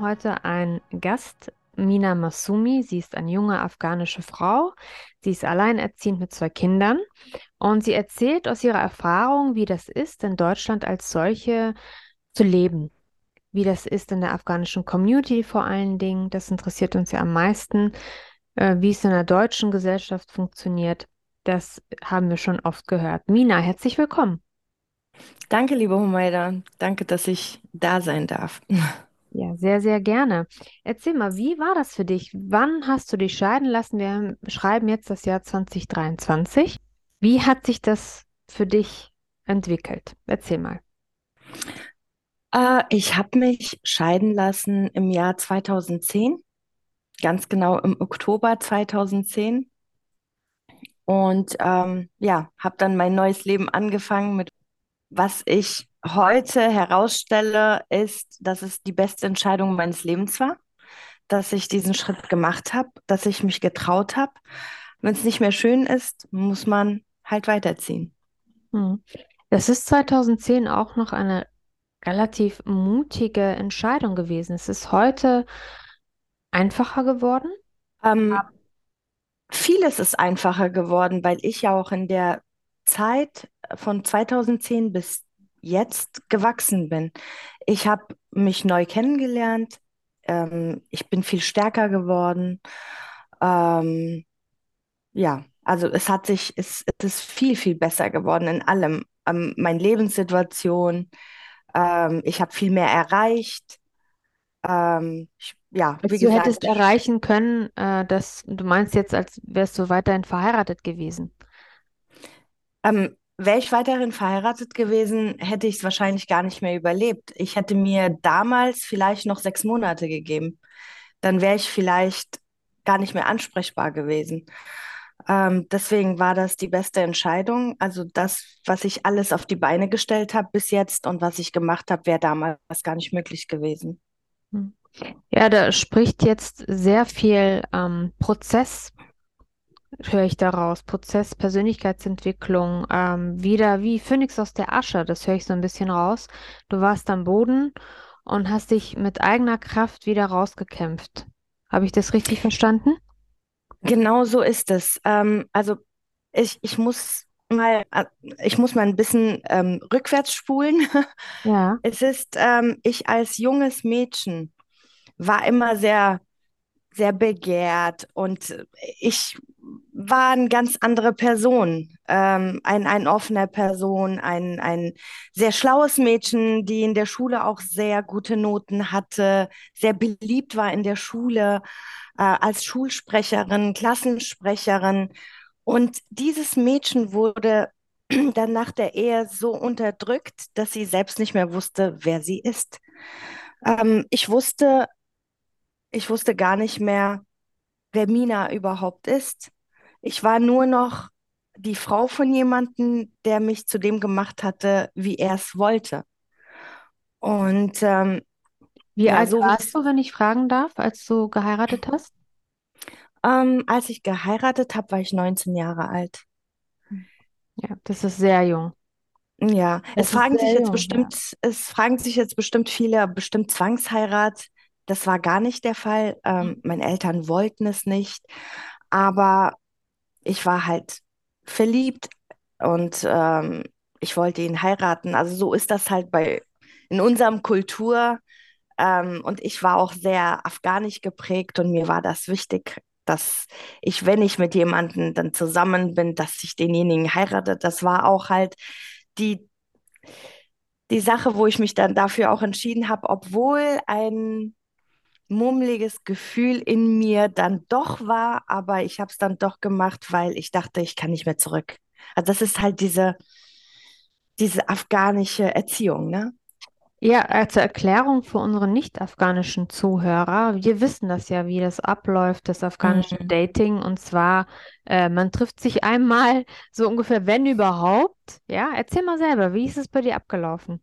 Heute einen Gast, Mina Masumi. Sie ist eine junge afghanische Frau. Sie ist alleinerziehend mit zwei Kindern und sie erzählt aus ihrer Erfahrung, wie das ist, in Deutschland als solche zu leben. Wie das ist in der afghanischen Community vor allen Dingen. Das interessiert uns ja am meisten. Äh, wie es in der deutschen Gesellschaft funktioniert. Das haben wir schon oft gehört. Mina, herzlich willkommen. Danke, liebe Humaida. Danke, dass ich da sein darf. Ja, sehr, sehr gerne. Erzähl mal, wie war das für dich? Wann hast du dich scheiden lassen? Wir schreiben jetzt das Jahr 2023. Wie hat sich das für dich entwickelt? Erzähl mal. Äh, ich habe mich scheiden lassen im Jahr 2010, ganz genau im Oktober 2010. Und ähm, ja, habe dann mein neues Leben angefangen mit was ich heute herausstelle, ist, dass es die beste Entscheidung meines Lebens war, dass ich diesen Schritt gemacht habe, dass ich mich getraut habe. Wenn es nicht mehr schön ist, muss man halt weiterziehen. Hm. Das ist 2010 auch noch eine relativ mutige Entscheidung gewesen. Es ist heute einfacher geworden. Ähm, vieles ist einfacher geworden, weil ich ja auch in der Zeit von 2010 bis jetzt gewachsen bin. Ich habe mich neu kennengelernt, ähm, ich bin viel stärker geworden. Ähm, ja, also es hat sich, es, es ist viel, viel besser geworden in allem. Ähm, meine Lebenssituation, ähm, ich habe viel mehr erreicht. Ähm, ich, ja, Als wie du gesagt, hättest erreichen können, äh, dass du meinst jetzt, als wärst du weiterhin verheiratet gewesen. Ähm, wäre ich weiterhin verheiratet gewesen, hätte ich es wahrscheinlich gar nicht mehr überlebt. Ich hätte mir damals vielleicht noch sechs Monate gegeben. Dann wäre ich vielleicht gar nicht mehr ansprechbar gewesen. Ähm, deswegen war das die beste Entscheidung. Also das, was ich alles auf die Beine gestellt habe bis jetzt und was ich gemacht habe, wäre damals gar nicht möglich gewesen. Hm. Ja, da spricht jetzt sehr viel ähm, Prozess höre ich daraus. Prozess, Persönlichkeitsentwicklung, ähm, wieder wie Phönix aus der Asche, das höre ich so ein bisschen raus. Du warst am Boden und hast dich mit eigener Kraft wieder rausgekämpft. Habe ich das richtig verstanden? Genau so ist es. Ähm, also ich, ich muss mal, äh, ich muss mal ein bisschen ähm, rückwärts spulen. Ja. Es ist, ähm, ich als junges Mädchen war immer sehr sehr begehrt und ich war eine ganz andere Person, ähm, ein, ein offener Person, ein, ein sehr schlaues Mädchen, die in der Schule auch sehr gute Noten hatte, sehr beliebt war in der Schule, äh, als Schulsprecherin, Klassensprecherin. Und dieses Mädchen wurde dann nach der Ehe so unterdrückt, dass sie selbst nicht mehr wusste, wer sie ist. Ähm, ich wusste, ich wusste gar nicht mehr, wer Mina überhaupt ist. Ich war nur noch die Frau von jemandem, der mich zu dem gemacht hatte, wie er es wollte. Und ähm, Wie ja, alt so warst du, wenn ich fragen darf, als du geheiratet hast? ähm, als ich geheiratet habe, war ich 19 Jahre alt. Ja, das ist sehr jung. Ja, es Das fragen sich jetzt jung, ja. bestimmt, es fragen sich jetzt bestimmt viele, bestimmt Zwangsheirat. Das war gar nicht der Fall. Ähm, meine Eltern wollten es nicht, aber ich war halt verliebt und ähm, ich wollte ihn heiraten. Also so ist das halt bei in unserem Kultur. Ähm, und ich war auch sehr afghanisch geprägt und mir war das wichtig, dass ich, wenn ich mit jemandem dann zusammen bin, dass ich denjenigen heirate. Das war auch halt die, die Sache, wo ich mich dann dafür auch entschieden habe, obwohl ein mummeliges Gefühl in mir dann doch war, aber ich habe es dann doch gemacht, weil ich dachte, ich kann nicht mehr zurück. Also das ist halt diese, diese afghanische Erziehung, ne? Ja, als Erklärung für unsere nicht-afghanischen Zuhörer, wir wissen das ja, wie das abläuft, das afghanische Mhm. Dating. Und zwar, äh, man trifft sich einmal, so ungefähr, wenn überhaupt. Ja, erzähl mal selber, wie ist es bei dir abgelaufen?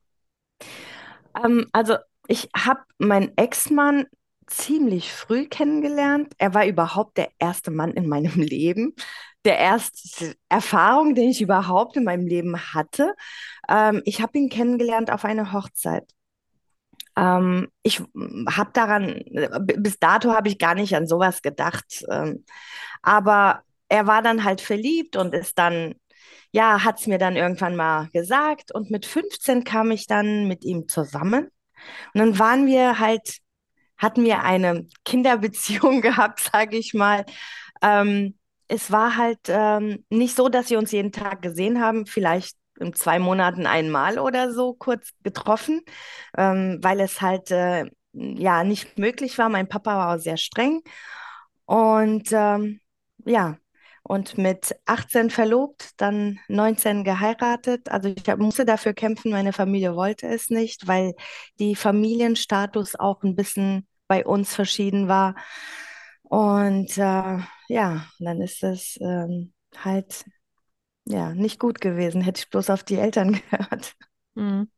Ähm, also ich habe meinen Ex-Mann ziemlich früh kennengelernt. Er war überhaupt der erste Mann in meinem Leben, der erste Erfahrung, den ich überhaupt in meinem Leben hatte. Ähm, ich habe ihn kennengelernt auf einer Hochzeit. Ähm, ich habe daran, bis dato habe ich gar nicht an sowas gedacht. Ähm, aber er war dann halt verliebt und ist dann, ja, hat es mir dann irgendwann mal gesagt. Und mit 15 kam ich dann mit ihm zusammen. Und dann waren wir halt, hatten wir eine Kinderbeziehung gehabt, sage ich mal. Ähm, es war halt ähm, nicht so, dass wir uns jeden Tag gesehen haben, vielleicht in zwei Monaten einmal oder so kurz getroffen, ähm, weil es halt äh, ja nicht möglich war. Mein Papa war auch sehr streng. Und ähm, ja, und mit 18 verlobt, dann 19 geheiratet. Also ich musste dafür kämpfen, meine Familie wollte es nicht, weil die Familienstatus auch ein bisschen bei uns verschieden war. Und äh, ja, dann ist es ähm, halt ja nicht gut gewesen, hätte ich bloß auf die Eltern gehört. Mhm.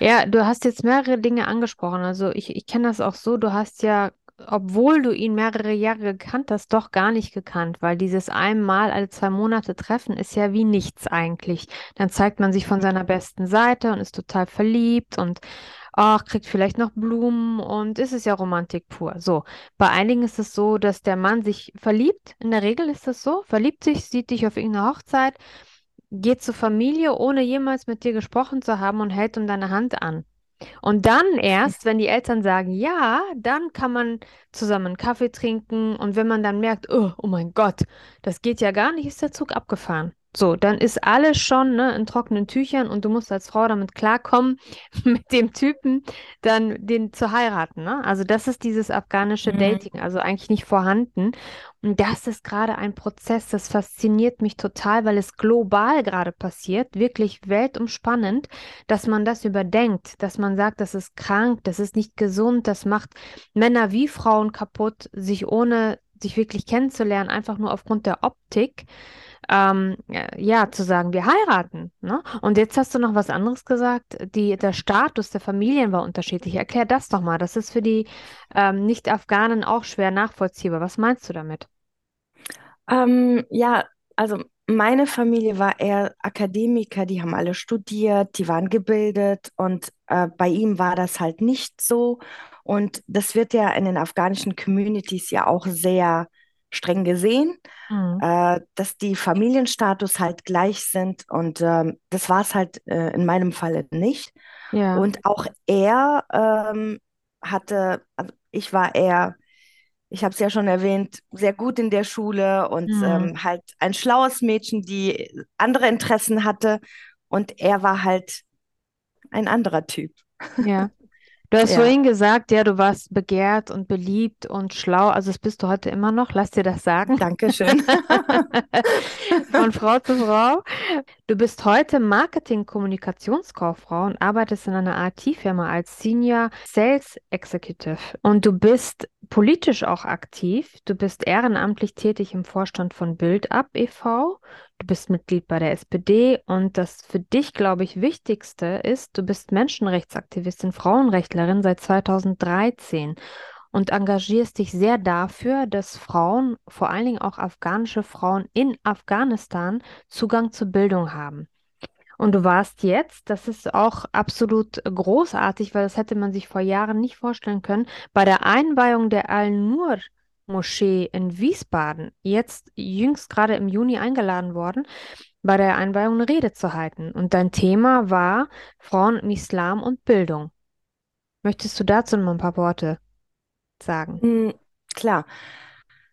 Ja, du hast jetzt mehrere Dinge angesprochen. Also ich, ich kenne das auch so, du hast ja, obwohl du ihn mehrere Jahre gekannt hast, doch gar nicht gekannt, weil dieses einmal alle zwei Monate Treffen ist ja wie nichts eigentlich. Dann zeigt man sich von seiner besten Seite und ist total verliebt und ach, kriegt vielleicht noch Blumen und ist es ja Romantik pur. So, bei einigen ist es so, dass der Mann sich verliebt. In der Regel ist das so, verliebt sich, sieht dich auf irgendeiner Hochzeit, geht zur Familie, ohne jemals mit dir gesprochen zu haben und hält um deine Hand an. Und dann erst, wenn die Eltern sagen ja, dann kann man zusammen Kaffee trinken und wenn man dann merkt, oh, oh mein Gott, das geht ja gar nicht, ist der Zug abgefahren. So, dann ist alles schon ne, in trockenen Tüchern und du musst als Frau damit klarkommen, mit dem Typen dann den zu heiraten. Ne? Also das ist dieses afghanische Mhm. Dating, also eigentlich nicht vorhanden. Und das ist gerade ein Prozess, das fasziniert mich total, weil es global gerade passiert, wirklich weltumspannend, dass man das überdenkt, dass man sagt, das ist krank, das ist nicht gesund, das macht Männer wie Frauen kaputt, sich ohne sich wirklich kennenzulernen, einfach nur aufgrund der Optik ähm, ja, zu sagen, wir heiraten. Ne? Und jetzt hast du noch was anderes gesagt. Die, der Status der Familien war unterschiedlich. Erklär das doch mal. Das ist für die ähm, Nicht-Afghanen auch schwer nachvollziehbar. Was meinst du damit? Ähm, ja, also meine Familie war eher Akademiker, die haben alle studiert, die waren gebildet und äh, bei ihm war das halt nicht so. Und das wird ja in den afghanischen Communities ja auch sehr streng gesehen, Mhm. äh, dass die Familienstatus halt gleich sind und ähm, das war es halt äh, in meinem Falle nicht. Ja. Und auch er ähm, hatte, also ich war eher ich habe es ja schon erwähnt, sehr gut in der Schule und Mhm. ähm, halt ein schlaues Mädchen, die andere Interessen hatte. Und er war halt ein anderer Typ. Ja. Du hast Ja, vorhin gesagt, ja, du warst begehrt und beliebt und schlau. Also das bist du heute immer noch. Lass dir das sagen. danke schön. Von Frau zu Frau. Du bist heute Marketing-Kommunikationskauffrau und arbeitest in einer IT-Firma als Senior Sales Executive. Und du bist politisch auch aktiv. Du bist ehrenamtlich tätig im Vorstand von BuildUp e.V. Du bist Mitglied bei der SPD und das für dich, glaube ich, Wichtigste ist, du bist Menschenrechtsaktivistin, Frauenrechtlerin seit 2013 und engagierst dich sehr dafür, dass Frauen, vor allen Dingen auch afghanische Frauen in Afghanistan, Zugang zur Bildung haben. Und du warst jetzt, das ist auch absolut großartig, weil das hätte man sich vor Jahren nicht vorstellen können, bei der Einweihung der Al-Nur-Moschee in Wiesbaden, jetzt jüngst gerade im Juni eingeladen worden, bei der Einweihung eine Rede zu halten. Und dein Thema war Frauen im Islam und Bildung. Möchtest du dazu noch ein paar Worte sagen? Mm, klar.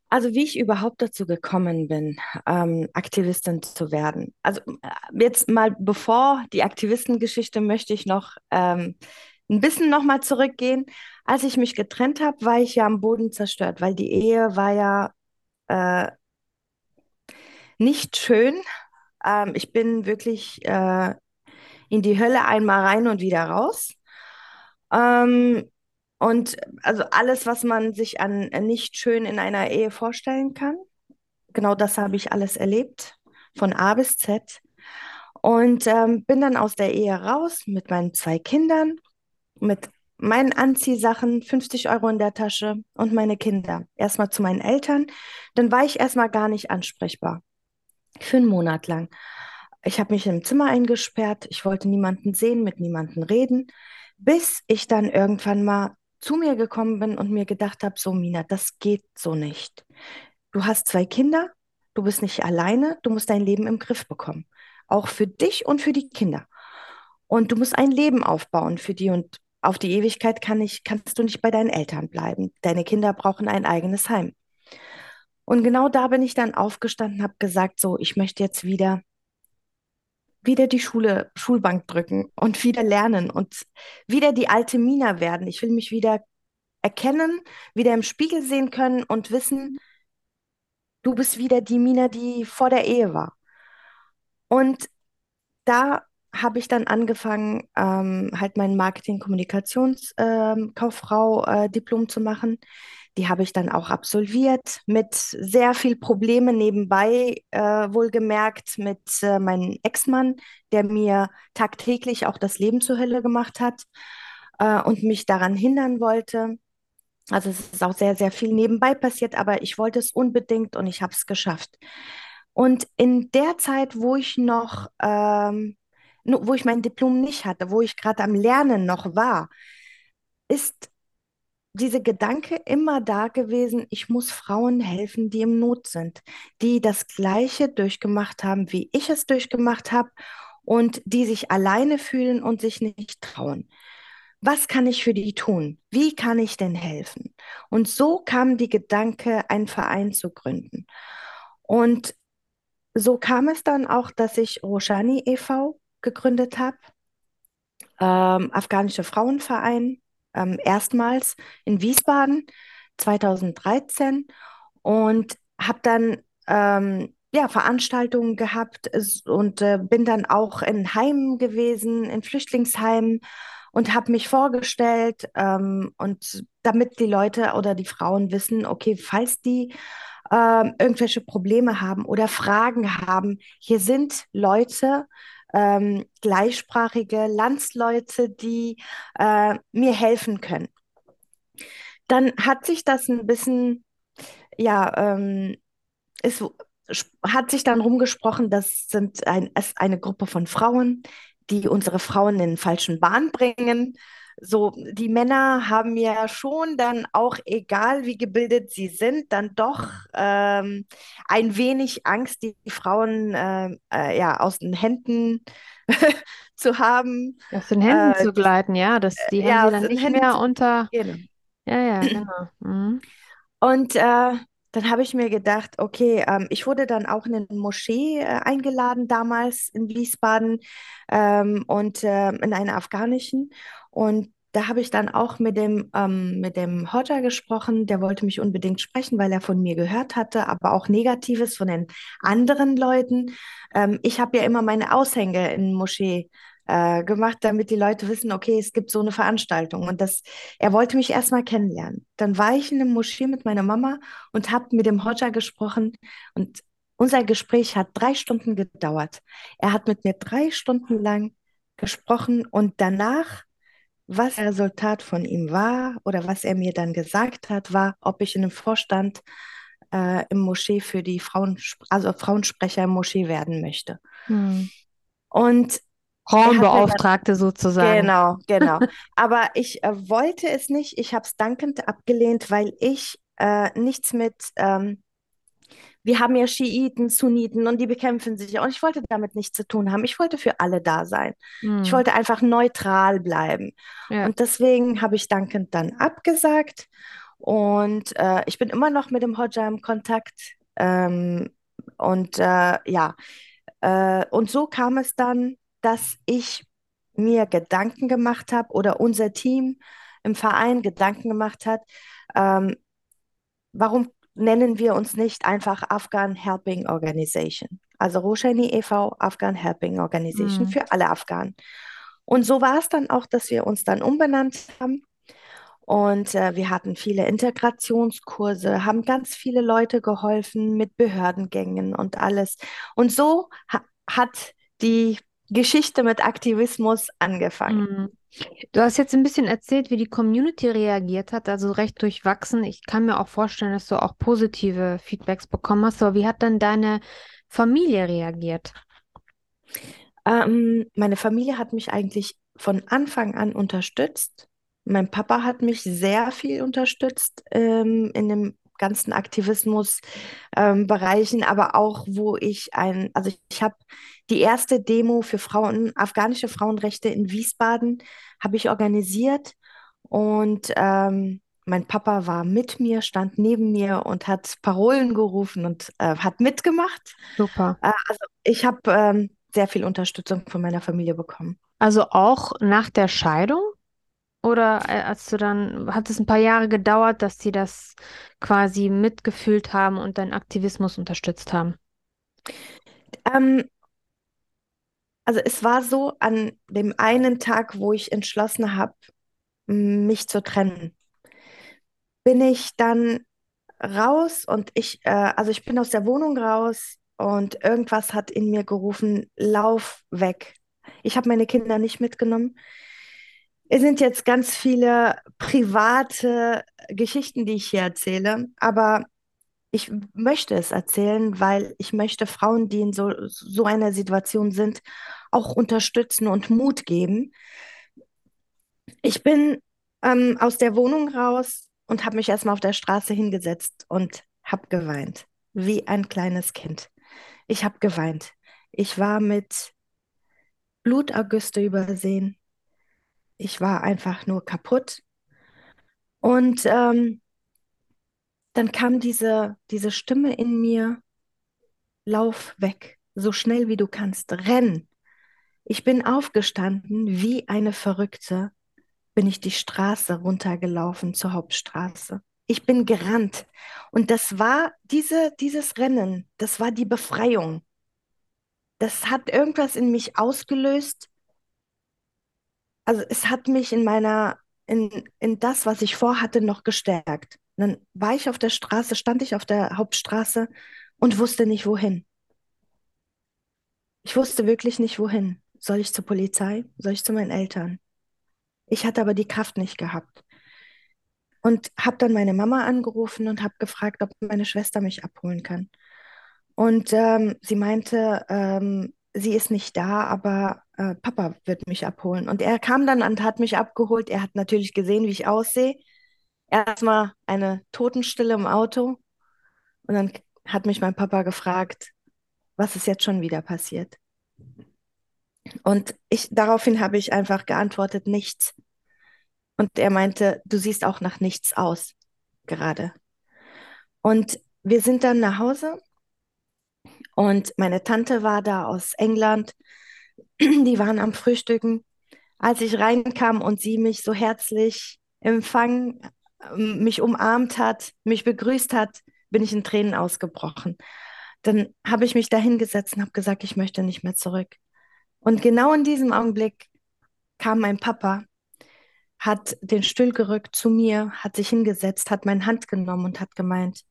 Also wie ich überhaupt dazu gekommen bin, ähm, Aktivistin zu werden. Also äh, jetzt mal bevor die Aktivistengeschichte möchte ich noch ähm, ein bisschen nochmal zurückgehen. Als ich mich getrennt habe, war ich ja am Boden zerstört, weil die Ehe war ja äh, nicht schön. Ähm, ich bin wirklich äh, in die Hölle einmal rein und wieder raus. Ähm, und also alles, was man sich an nicht schön in einer Ehe vorstellen kann, genau das habe ich alles erlebt, von A bis Z. Und ähm, bin dann aus der Ehe raus mit meinen zwei Kindern, mit meinen Anziehsachen, 50 Euro in der Tasche und meine Kinder. Erstmal zu meinen Eltern. Dann war ich erstmal gar nicht ansprechbar. Für einen Monat lang. Ich habe mich im Zimmer eingesperrt. Ich wollte niemanden sehen, mit niemanden reden. bis ich dann irgendwann mal zu mir gekommen bin und mir gedacht habe, so Mina, das geht so nicht. Du hast zwei Kinder, du bist nicht alleine, du musst dein Leben im Griff bekommen. Auch für dich und für die Kinder. Und du musst ein Leben aufbauen für die und auf die Ewigkeit kann ich, kannst du nicht bei deinen Eltern bleiben. Deine Kinder brauchen ein eigenes Heim. Und genau da bin ich dann aufgestanden, habe gesagt, so, ich möchte jetzt wieder wieder die Schule, Schulbank drücken und wieder lernen und wieder die alte Mina werden. Ich will mich wieder erkennen, wieder im Spiegel sehen können und wissen, du bist wieder die Mina, die vor der Ehe war. Und da habe ich dann angefangen, ähm, halt mein Marketing-Kommunikationskauffrau-Diplom ähm, äh, zu machen. Die habe ich dann auch absolviert mit sehr viel Probleme nebenbei, äh, wohlgemerkt mit äh, meinem Ex-Mann, der mir tagtäglich auch das Leben zur Hölle gemacht hat äh, und mich daran hindern wollte. Also es ist auch sehr, sehr viel nebenbei passiert, aber ich wollte es unbedingt und ich habe es geschafft. Und in der Zeit, wo ich noch, ähm, wo ich mein Diplom nicht hatte, wo ich gerade am Lernen noch war, ist diese Gedanke immer da gewesen, ich muss Frauen helfen, die im Not sind, die das Gleiche durchgemacht haben, wie ich es durchgemacht habe und die sich alleine fühlen und sich nicht trauen. Was kann ich für die tun? Wie kann ich denn helfen? Und so kam die Gedanke, einen Verein zu gründen. Und so kam es dann auch, dass ich Roshani e.V. gegründet habe, ähm, afghanische Frauenverein ähm, erstmals in Wiesbaden 2013 und habe dann ähm, ja, Veranstaltungen gehabt und äh, bin dann auch in Heimen gewesen, in Flüchtlingsheimen und habe mich vorgestellt ähm, und damit die Leute oder die Frauen wissen, okay, falls die ähm, irgendwelche Probleme haben oder Fragen haben, hier sind Leute, ähm, gleichsprachige Landsleute, die äh, mir helfen können. Dann hat sich das ein bisschen, ja, ähm, es hat sich dann rumgesprochen, das sind ein, eine Gruppe von Frauen, die unsere Frauen in den falschen Bahn bringen so, die Männer haben ja schon dann auch, egal wie gebildet sie sind, dann doch ähm, ein wenig Angst, die Frauen äh, äh, ja aus den Händen zu haben. Aus den Händen äh, zu gleiten, ja, das, die ja, haben sie dann nicht Händen mehr unter. Genau. Ja, ja, genau. Mhm. Und äh, dann habe ich mir gedacht, okay, ähm, ich wurde dann auch in eine Moschee äh, eingeladen damals in Wiesbaden ähm, und äh, in einer afghanischen. Und da habe ich dann auch mit dem, ähm, mit dem Hodja gesprochen, der wollte mich unbedingt sprechen, weil er von mir gehört hatte, aber auch Negatives von den anderen Leuten. Ähm, ich habe ja immer meine Aushänge in Moschee äh, gemacht, damit die Leute wissen, okay, es gibt so eine Veranstaltung. Und das, er wollte mich erstmal kennenlernen. Dann war ich in der Moschee mit meiner Mama und habe mit dem Hodja gesprochen und unser Gespräch hat drei Stunden gedauert. Er hat mit mir drei Stunden lang gesprochen und danach was das Resultat von ihm war oder was er mir dann gesagt hat, war, ob ich in einem Vorstand äh, im Moschee für die Frauen, also Frauensprecher im Moschee werden möchte. Hm. Und Frauenbeauftragte sozusagen. Genau, genau. Aber ich äh, wollte es nicht. Ich habe es dankend abgelehnt, weil ich äh, nichts mit ähm, wir haben ja Schiiten, Sunniten und die bekämpfen sich. Und ich wollte damit nichts zu tun haben. Ich wollte für alle da sein. Hm. Ich wollte einfach neutral bleiben. Ja. Und deswegen habe ich dankend dann abgesagt. Und äh, ich bin immer noch mit dem Hodja im Kontakt. Ähm, und äh, ja, äh, und so kam es dann, dass ich mir Gedanken gemacht habe oder unser Team im Verein Gedanken gemacht hat, ähm, warum nennen wir uns nicht einfach Afghan Helping Organization. Also Roshani e.V. Afghan Helping Organization mhm. für alle Afghanen. Und so war es dann auch, dass wir uns dann umbenannt haben. Und äh, wir hatten viele Integrationskurse, haben ganz viele Leute geholfen mit Behördengängen und alles. Und so ha hat die Geschichte mit Aktivismus angefangen. Mhm. Du hast jetzt ein bisschen erzählt, wie die Community reagiert hat, also recht durchwachsen. Ich kann mir auch vorstellen, dass du auch positive Feedbacks bekommen hast. Aber wie hat dann deine Familie reagiert? Ähm, meine Familie hat mich eigentlich von Anfang an unterstützt. Mein Papa hat mich sehr viel unterstützt ähm, in dem ganzen Aktivismus-Bereichen, ähm, aber auch, wo ich ein, also ich, ich habe die erste Demo für Frauen, afghanische Frauenrechte in Wiesbaden, habe ich organisiert und ähm, mein Papa war mit mir, stand neben mir und hat Parolen gerufen und äh, hat mitgemacht. Super. Äh, also ich habe ähm, sehr viel Unterstützung von meiner Familie bekommen. Also auch nach der Scheidung? Oder äh, als du dann, hat es ein paar Jahre gedauert, dass sie das quasi mitgefühlt haben und deinen Aktivismus unterstützt haben? Ähm, also es war so an dem einen Tag, wo ich entschlossen habe, mich zu trennen, bin ich dann raus und ich, äh, also ich bin aus der Wohnung raus und irgendwas hat in mir gerufen, lauf weg. Ich habe meine Kinder nicht mitgenommen. Es sind jetzt ganz viele private Geschichten, die ich hier erzähle, aber ich möchte es erzählen, weil ich möchte Frauen, die in so, so einer Situation sind, auch unterstützen und Mut geben. Ich bin ähm, aus der Wohnung raus und habe mich erstmal auf der Straße hingesetzt und habe geweint, wie ein kleines Kind. Ich habe geweint. Ich war mit Blutergüste übersehen. Ich war einfach nur kaputt. Und ähm, dann kam diese, diese Stimme in mir, lauf weg, so schnell wie du kannst, renn. Ich bin aufgestanden wie eine Verrückte, bin ich die Straße runtergelaufen zur Hauptstraße. Ich bin gerannt. Und das war diese, dieses Rennen, das war die Befreiung. Das hat irgendwas in mich ausgelöst. Also es hat mich in meiner, in, in das, was ich vorhatte, noch gestärkt. Dann war ich auf der Straße, stand ich auf der Hauptstraße und wusste nicht wohin. Ich wusste wirklich nicht wohin. Soll ich zur Polizei? Soll ich zu meinen Eltern? Ich hatte aber die Kraft nicht gehabt. Und habe dann meine Mama angerufen und habe gefragt, ob meine Schwester mich abholen kann. Und ähm, sie meinte, ähm, sie ist nicht da, aber äh, Papa wird mich abholen. Und er kam dann und hat mich abgeholt. Er hat natürlich gesehen, wie ich aussehe. Erstmal eine Totenstille im Auto. Und dann hat mich mein Papa gefragt, was ist jetzt schon wieder passiert? Und ich, daraufhin habe ich einfach geantwortet, nichts. Und er meinte, du siehst auch nach nichts aus, gerade. Und wir sind dann nach Hause und meine Tante war da aus England. Die waren am Frühstücken. Als ich reinkam und sie mich so herzlich empfangen, mich umarmt hat, mich begrüßt hat, bin ich in Tränen ausgebrochen. Dann habe ich mich da hingesetzt und habe gesagt, ich möchte nicht mehr zurück. Und genau in diesem Augenblick kam mein Papa, hat den Stuhl gerückt zu mir, hat sich hingesetzt, hat meine Hand genommen und hat gemeint,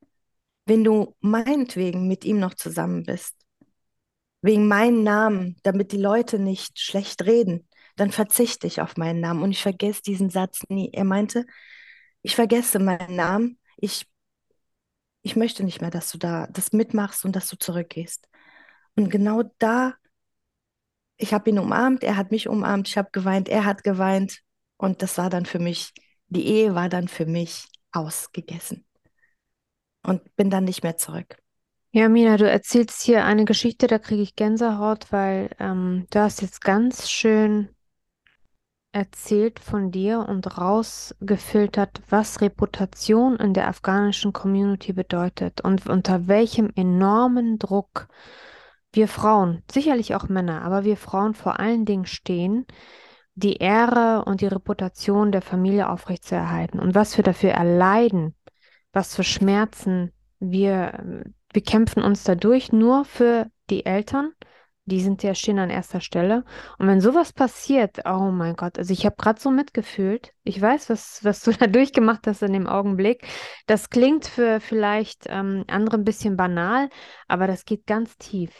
wenn du meinetwegen mit ihm noch zusammen bist, wegen meinem Namen, damit die Leute nicht schlecht reden, dann verzichte ich auf meinen Namen. Und ich vergesse diesen Satz nie. Er meinte, ich vergesse meinen Namen, ich, ich möchte nicht mehr, dass du da das mitmachst und dass du zurückgehst. Und genau da ich habe ihn umarmt, er hat mich umarmt, ich habe geweint, er hat geweint. Und das war dann für mich, die Ehe war dann für mich ausgegessen. Und bin dann nicht mehr zurück. Ja, Mina, du erzählst hier eine Geschichte, da kriege ich Gänsehaut, weil ähm, du hast jetzt ganz schön erzählt von dir und rausgefiltert, was Reputation in der afghanischen Community bedeutet und unter welchem enormen Druck wir Frauen, sicherlich auch Männer, aber wir Frauen vor allen Dingen stehen, die Ehre und die Reputation der Familie aufrechtzuerhalten und was wir dafür erleiden, was für Schmerzen wir, wir kämpfen uns dadurch nur für die Eltern, die sind ja stehen an erster Stelle. Und wenn sowas passiert, oh mein Gott, also ich habe gerade so mitgefühlt. Ich weiß, was, was du da durchgemacht hast in dem Augenblick. Das klingt für vielleicht ähm, andere ein bisschen banal, aber das geht ganz tief.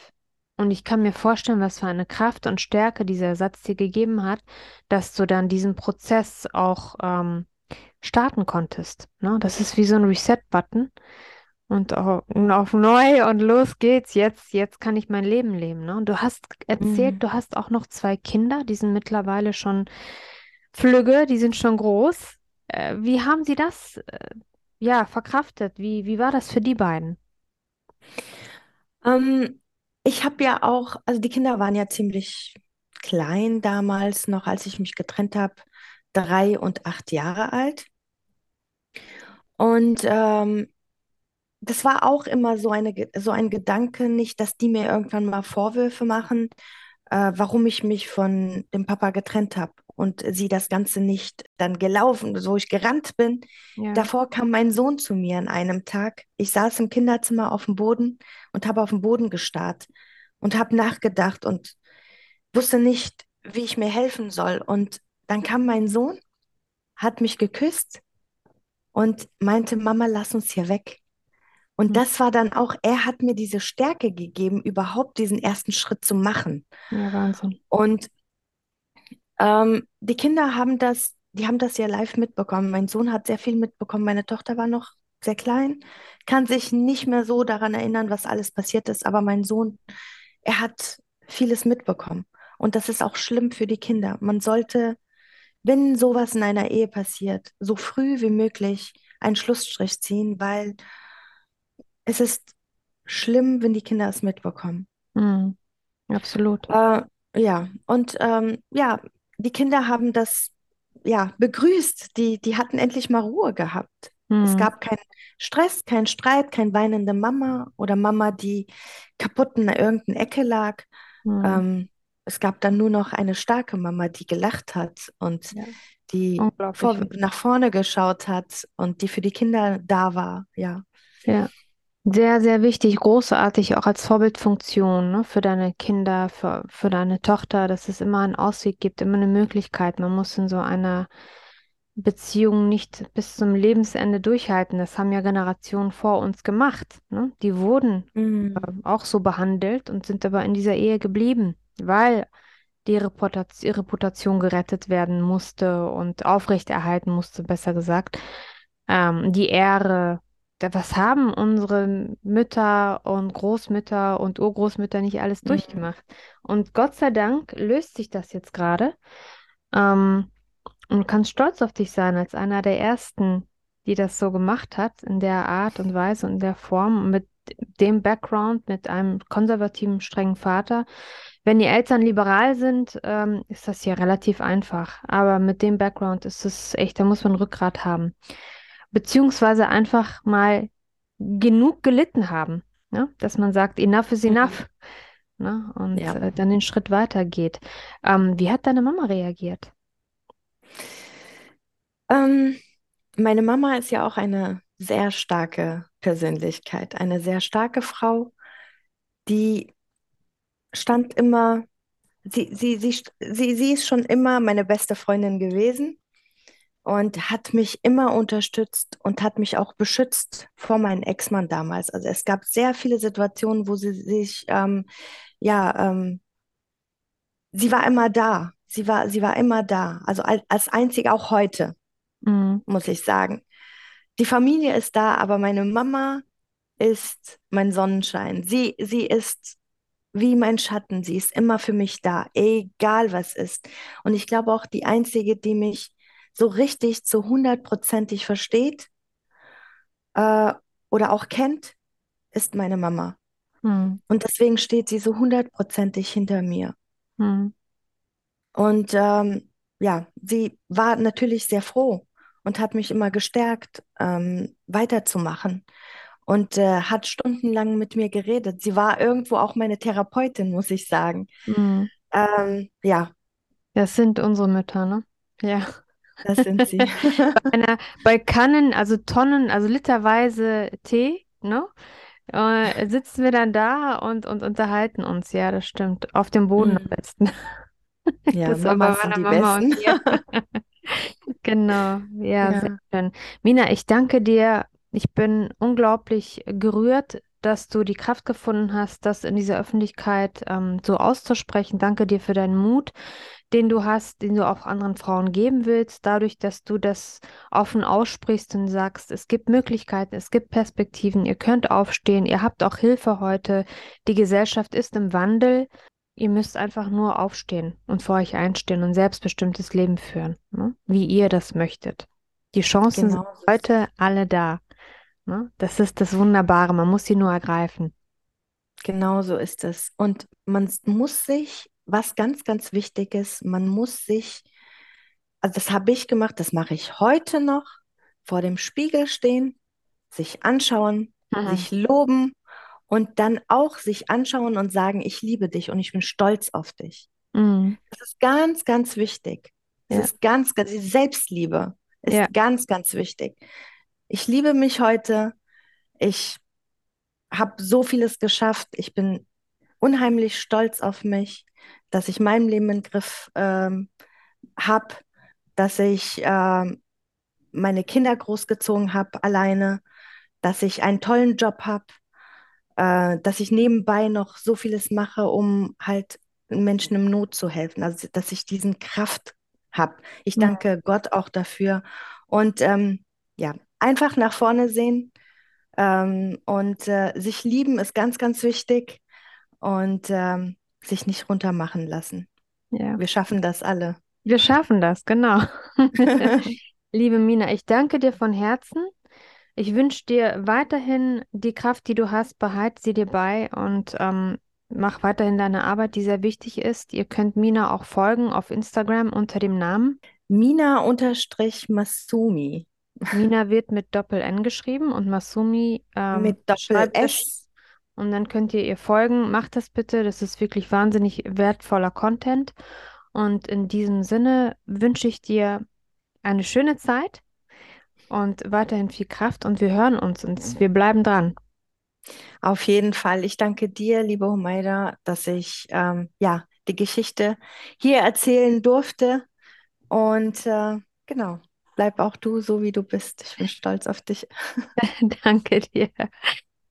Und ich kann mir vorstellen, was für eine Kraft und Stärke dieser Satz dir gegeben hat, dass du dann diesen Prozess auch ähm, starten konntest. Ne? Das ist wie so ein Reset-Button. Und auf, und auf neu und los geht's. Jetzt, jetzt kann ich mein Leben leben. Ne? Und du hast erzählt, Mhm. du hast auch noch zwei Kinder, die sind mittlerweile schon flügge, die sind schon groß. Äh, wie haben sie das, äh, ja, verkraftet? Wie, wie war das für die beiden? Ähm, ich habe ja auch, also die Kinder waren ja ziemlich klein damals noch, als ich mich getrennt habe, drei und acht Jahre alt. Und ähm, das war auch immer so eine, so ein Gedanke, nicht, dass die mir irgendwann mal Vorwürfe machen, äh, warum ich mich von dem Papa getrennt habe und sie das Ganze nicht dann gelaufen, so ich gerannt bin. Ja. Davor kam mein Sohn zu mir an einem Tag. Ich saß im Kinderzimmer auf dem Boden und habe auf den Boden gestarrt und habe nachgedacht und wusste nicht, wie ich mir helfen soll. Und dann kam mein Sohn, hat mich geküsst und meinte, Mama, lass uns hier weg. Und Hm. das war dann auch, er hat mir diese Stärke gegeben, überhaupt diesen ersten Schritt zu machen. Ja, Wahnsinn. Und ähm, die Kinder haben das, die haben das ja live mitbekommen. Mein Sohn hat sehr viel mitbekommen, meine Tochter war noch sehr klein, kann sich nicht mehr so daran erinnern, was alles passiert ist, aber mein Sohn, er hat vieles mitbekommen. Und das ist auch schlimm für die Kinder. Man sollte, wenn sowas in einer Ehe passiert, so früh wie möglich einen Schlussstrich ziehen, weil es ist schlimm, wenn die Kinder es mitbekommen. Hm. Absolut. Äh, ja, und ähm, ja, die Kinder haben das ja begrüßt. Die, die hatten endlich mal Ruhe gehabt. Es Hm. gab keinen Stress, keinen Streit, keine weinende Mama oder Mama, die kaputt in irgendeiner Ecke lag. Hm. Ähm, es gab dann nur noch eine starke Mama, die gelacht hat und Ja. die vor, nach vorne geschaut hat und die für die Kinder da war. Ja. Ja. Sehr, sehr wichtig, großartig, auch als Vorbildfunktion, ne, für deine Kinder, für, für deine Tochter, dass es immer einen Ausweg gibt, immer eine Möglichkeit. Man muss in so einer Beziehung nicht bis zum Lebensende durchhalten. Das haben ja Generationen vor uns gemacht, ne? Die wurden Mhm. auch so behandelt und sind aber in dieser Ehe geblieben, weil die Reputation, Reputation gerettet werden musste und aufrechterhalten musste, besser gesagt. Ähm, die Ehre. Was haben unsere Mütter und Großmütter und Urgroßmütter nicht alles Mhm. durchgemacht? Und Gott sei Dank löst sich das jetzt gerade. Ähm, und du kannst stolz auf dich sein, als einer der ersten, die das so gemacht hat, in der Art und Weise und in der Form, mit dem Background, mit einem konservativen, strengen Vater. Wenn die Eltern liberal sind, ähm, ist das hier relativ einfach. Aber mit dem Background ist es echt, da muss man Rückgrat haben. Beziehungsweise einfach mal genug gelitten haben. Ne? Dass man sagt, enough is Mhm. enough. Ne? Und Ja. äh, dann den Schritt weitergeht. Ähm, wie hat deine Mama reagiert? Ähm, meine Mama ist ja auch eine sehr starke Persönlichkeit, eine sehr starke Frau, die stand immer, sie, sie, sie, sie, sie ist schon immer meine beste Freundin gewesen und hat mich immer unterstützt und hat mich auch beschützt vor meinem Ex-Mann damals. Also es gab sehr viele Situationen, wo sie sich, ähm, ja, ähm, sie war immer da. Sie war, sie war immer da. Also als, als einzige auch heute, Mhm. muss ich sagen. Die Familie ist da, aber meine Mama ist mein Sonnenschein. Sie, sie ist wie mein Schatten. Sie ist immer für mich da, egal was ist. Und ich glaube auch die einzige, die mich so richtig zu hundertprozentig versteht äh, oder auch kennt, ist meine Mama. Mhm. Und deswegen steht sie so hundertprozentig hinter mir. Mhm. Und ähm, ja, sie war natürlich sehr froh und hat mich immer gestärkt, ähm, weiterzumachen. und äh, hat stundenlang mit mir geredet. Sie war irgendwo auch meine Therapeutin, muss ich sagen. Mhm. Ähm, ja, Das sind unsere Mütter, ne? Ja. Das sind sie. Einer, bei Kannen, also Tonnen, also literweise Tee, ne? Äh, sitzen wir dann da und, und unterhalten uns. Ja, das stimmt. Auf dem Boden am Mm, besten. Ja, Das war bei Mamas sind meiner die Mama Besten. Genau. Ja, sehr Ja. schön. Mina, ich danke dir. Ich bin unglaublich gerührt dass du die Kraft gefunden hast, das in dieser Öffentlichkeit ähm, so auszusprechen. Danke dir für deinen Mut, den du hast, den du auch anderen Frauen geben willst, dadurch, dass du das offen aussprichst und sagst, es gibt Möglichkeiten, es gibt Perspektiven, ihr könnt aufstehen, ihr habt auch Hilfe heute, die Gesellschaft ist im Wandel. Ihr müsst einfach nur aufstehen und vor euch einstehen und selbstbestimmtes Leben führen, ne? wie ihr das möchtet. Die Chancen genau. sind heute alle da. Ne? Das ist das Wunderbare, man muss sie nur ergreifen. Genau so ist es. Und man muss sich, was ganz, ganz wichtig ist, man muss sich, also das habe ich gemacht, das mache ich heute noch, vor dem Spiegel stehen, sich anschauen, mhm. sich loben und dann auch sich anschauen und sagen, ich liebe dich und ich bin stolz auf dich. Mhm. Das ist ganz, ganz wichtig. Das ja. ist ganz, ganz, die Selbstliebe ist ja. ganz, ganz wichtig. Ich liebe mich heute. Ich habe so vieles geschafft. Ich bin unheimlich stolz auf mich, dass ich mein Leben im Griff ähm, habe, dass ich ähm, meine Kinder großgezogen habe alleine, dass ich einen tollen Job habe, äh, dass ich nebenbei noch so vieles mache, um halt Menschen im Not zu helfen, also dass ich diesen Kraft habe. Ich danke ja. Gott auch dafür. Und ähm, ja, einfach nach vorne sehen ähm, und äh, sich lieben ist ganz, ganz wichtig und ähm, sich nicht runtermachen lassen. Ja. Wir schaffen das alle. Wir schaffen das, genau. Liebe Mina, ich danke dir von Herzen. Ich wünsche dir weiterhin die Kraft, die du hast, behalte sie dir bei und ähm, mach weiterhin deine Arbeit, die sehr wichtig ist. Ihr könnt Mina auch folgen auf Instagram unter dem Namen Mina-Masumi. Mina wird mit Doppel-N geschrieben und Masumi ähm, mit Doppel-S. Und dann könnt ihr ihr folgen. Macht das bitte. Das ist wirklich wahnsinnig wertvoller Content. Und in diesem Sinne wünsche ich dir eine schöne Zeit und weiterhin viel Kraft. Und wir hören uns und wir bleiben dran. Auf jeden Fall. Ich danke dir, liebe Humaida, dass ich ähm, ja die Geschichte hier erzählen durfte. Und äh, genau bleib auch du so, wie du bist. Ich bin stolz auf dich. Danke dir.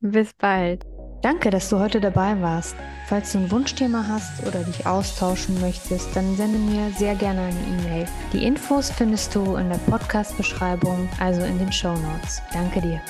Bis bald. Danke, dass du heute dabei warst. Falls du ein Wunschthema hast oder dich austauschen möchtest, dann sende mir sehr gerne eine E-Mail. Die Infos findest du in der Podcast-Beschreibung, also in den Show Notes. Danke dir.